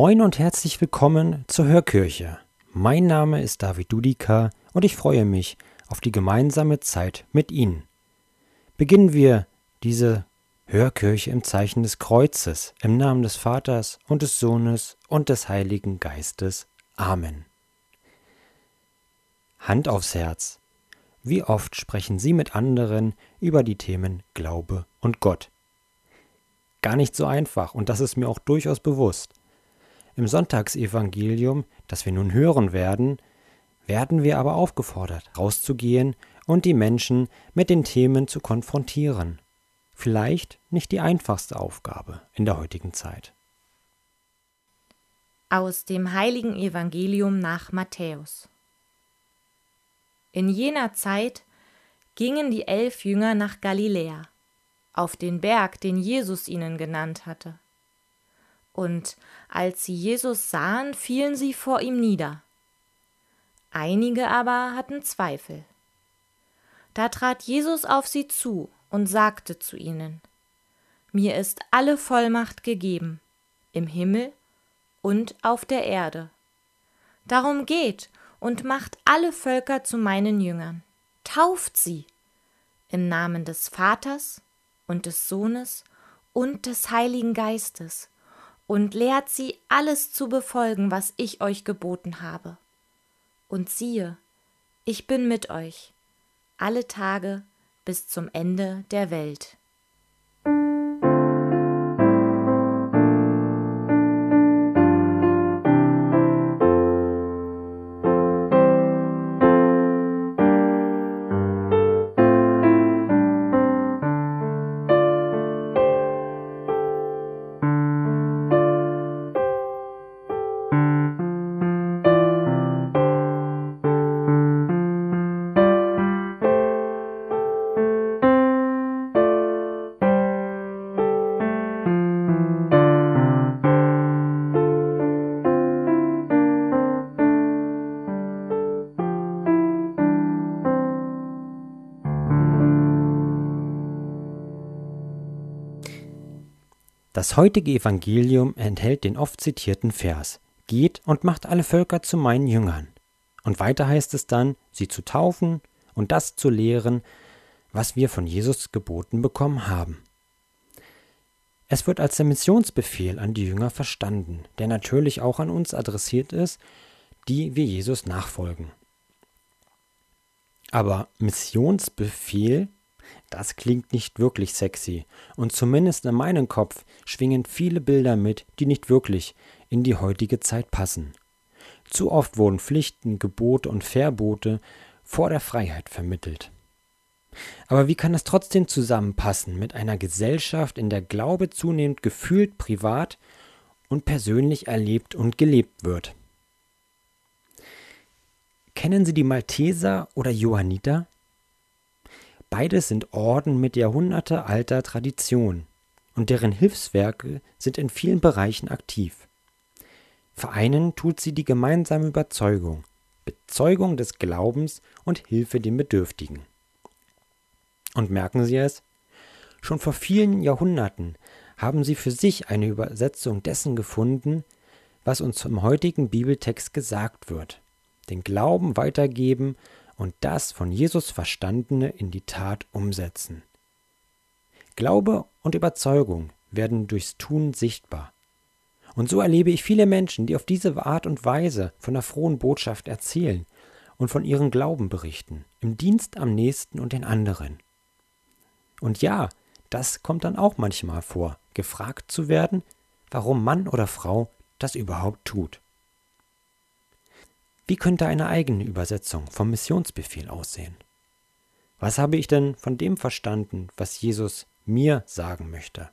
Moin und herzlich willkommen zur Hörkirche. Mein Name ist David Dudika und ich freue mich auf die gemeinsame Zeit mit Ihnen. Beginnen wir diese Hörkirche im Zeichen des Kreuzes, im Namen des Vaters und des Sohnes und des Heiligen Geistes. Amen. Hand aufs Herz. Wie oft sprechen Sie mit anderen über die Themen Glaube und Gott? Gar nicht so einfach und das ist mir auch durchaus bewusst. Im Sonntagsevangelium, das wir nun hören werden, werden wir aber aufgefordert, rauszugehen und die Menschen mit den Themen zu konfrontieren. Vielleicht nicht die einfachste Aufgabe in der heutigen Zeit. Aus dem heiligen Evangelium nach Matthäus. In jener Zeit gingen die elf Jünger nach Galiläa, auf den Berg, den Jesus ihnen genannt hatte und als sie Jesus sahen, fielen sie vor ihm nieder. Einige aber hatten Zweifel. Da trat Jesus auf sie zu und sagte zu ihnen Mir ist alle Vollmacht gegeben, im Himmel und auf der Erde. Darum geht und macht alle Völker zu meinen Jüngern, tauft sie im Namen des Vaters und des Sohnes und des Heiligen Geistes und lehrt sie alles zu befolgen, was ich euch geboten habe. Und siehe, ich bin mit euch alle Tage bis zum Ende der Welt. Das heutige Evangelium enthält den oft zitierten Vers Geht und macht alle Völker zu meinen Jüngern. Und weiter heißt es dann, sie zu taufen und das zu lehren, was wir von Jesus geboten bekommen haben. Es wird als der Missionsbefehl an die Jünger verstanden, der natürlich auch an uns adressiert ist, die wir Jesus nachfolgen. Aber Missionsbefehl das klingt nicht wirklich sexy, und zumindest in meinem Kopf schwingen viele Bilder mit, die nicht wirklich in die heutige Zeit passen. Zu oft wurden Pflichten, Gebote und Verbote vor der Freiheit vermittelt. Aber wie kann das trotzdem zusammenpassen mit einer Gesellschaft, in der Glaube zunehmend gefühlt privat und persönlich erlebt und gelebt wird? Kennen Sie die Malteser oder Johanniter? Beides sind Orden mit jahrhundertealter Tradition, und deren Hilfswerke sind in vielen Bereichen aktiv. Vereinen tut sie die gemeinsame Überzeugung, Bezeugung des Glaubens und Hilfe den Bedürftigen. Und merken Sie es? Schon vor vielen Jahrhunderten haben sie für sich eine Übersetzung dessen gefunden, was uns im heutigen Bibeltext gesagt wird. Den Glauben weitergeben und das von Jesus Verstandene in die Tat umsetzen. Glaube und Überzeugung werden durchs Tun sichtbar. Und so erlebe ich viele Menschen, die auf diese Art und Weise von der frohen Botschaft erzählen und von ihrem Glauben berichten, im Dienst am Nächsten und den anderen. Und ja, das kommt dann auch manchmal vor, gefragt zu werden, warum Mann oder Frau das überhaupt tut. Wie könnte eine eigene Übersetzung vom Missionsbefehl aussehen? Was habe ich denn von dem verstanden, was Jesus mir sagen möchte?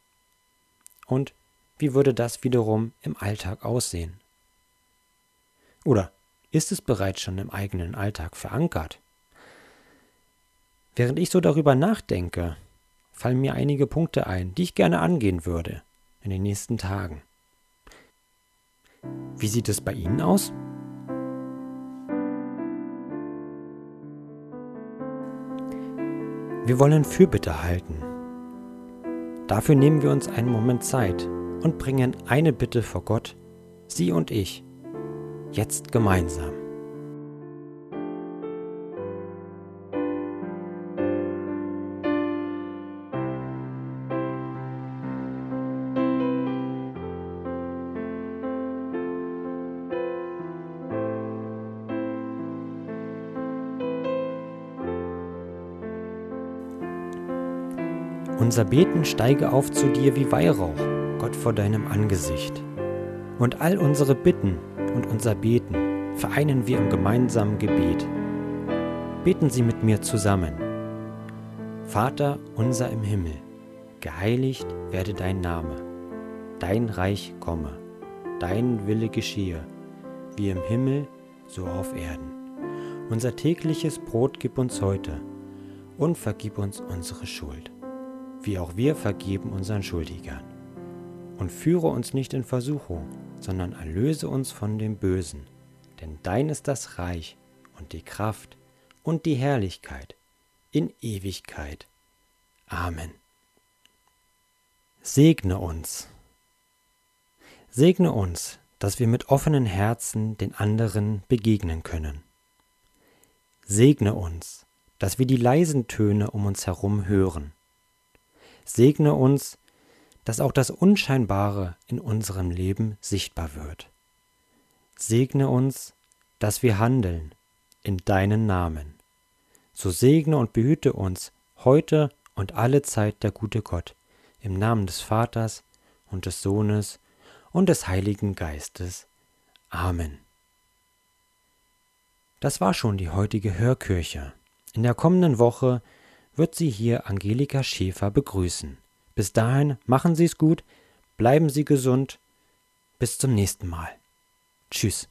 Und wie würde das wiederum im Alltag aussehen? Oder ist es bereits schon im eigenen Alltag verankert? Während ich so darüber nachdenke, fallen mir einige Punkte ein, die ich gerne angehen würde in den nächsten Tagen. Wie sieht es bei Ihnen aus? Wir wollen Fürbitte halten. Dafür nehmen wir uns einen Moment Zeit und bringen eine Bitte vor Gott, Sie und ich, jetzt gemeinsam. Unser Beten steige auf zu dir wie Weihrauch, Gott vor deinem Angesicht. Und all unsere Bitten und unser Beten vereinen wir im gemeinsamen Gebet. Beten Sie mit mir zusammen. Vater unser im Himmel, geheiligt werde dein Name, dein Reich komme, dein Wille geschehe, wie im Himmel, so auf Erden. Unser tägliches Brot gib uns heute und vergib uns unsere Schuld wie auch wir vergeben unseren Schuldigern. Und führe uns nicht in Versuchung, sondern erlöse uns von dem Bösen. Denn dein ist das Reich und die Kraft und die Herrlichkeit in Ewigkeit. Amen. Segne uns. Segne uns, dass wir mit offenen Herzen den anderen begegnen können. Segne uns, dass wir die leisen Töne um uns herum hören Segne uns, dass auch das Unscheinbare in unserem Leben sichtbar wird. Segne uns, dass wir handeln in deinen Namen. So segne und behüte uns heute und alle Zeit der gute Gott, im Namen des Vaters und des Sohnes und des Heiligen Geistes. Amen. Das war schon die heutige Hörkirche. In der kommenden Woche wird sie hier Angelika Schäfer begrüßen. Bis dahin machen Sie es gut, bleiben Sie gesund. Bis zum nächsten Mal. Tschüss.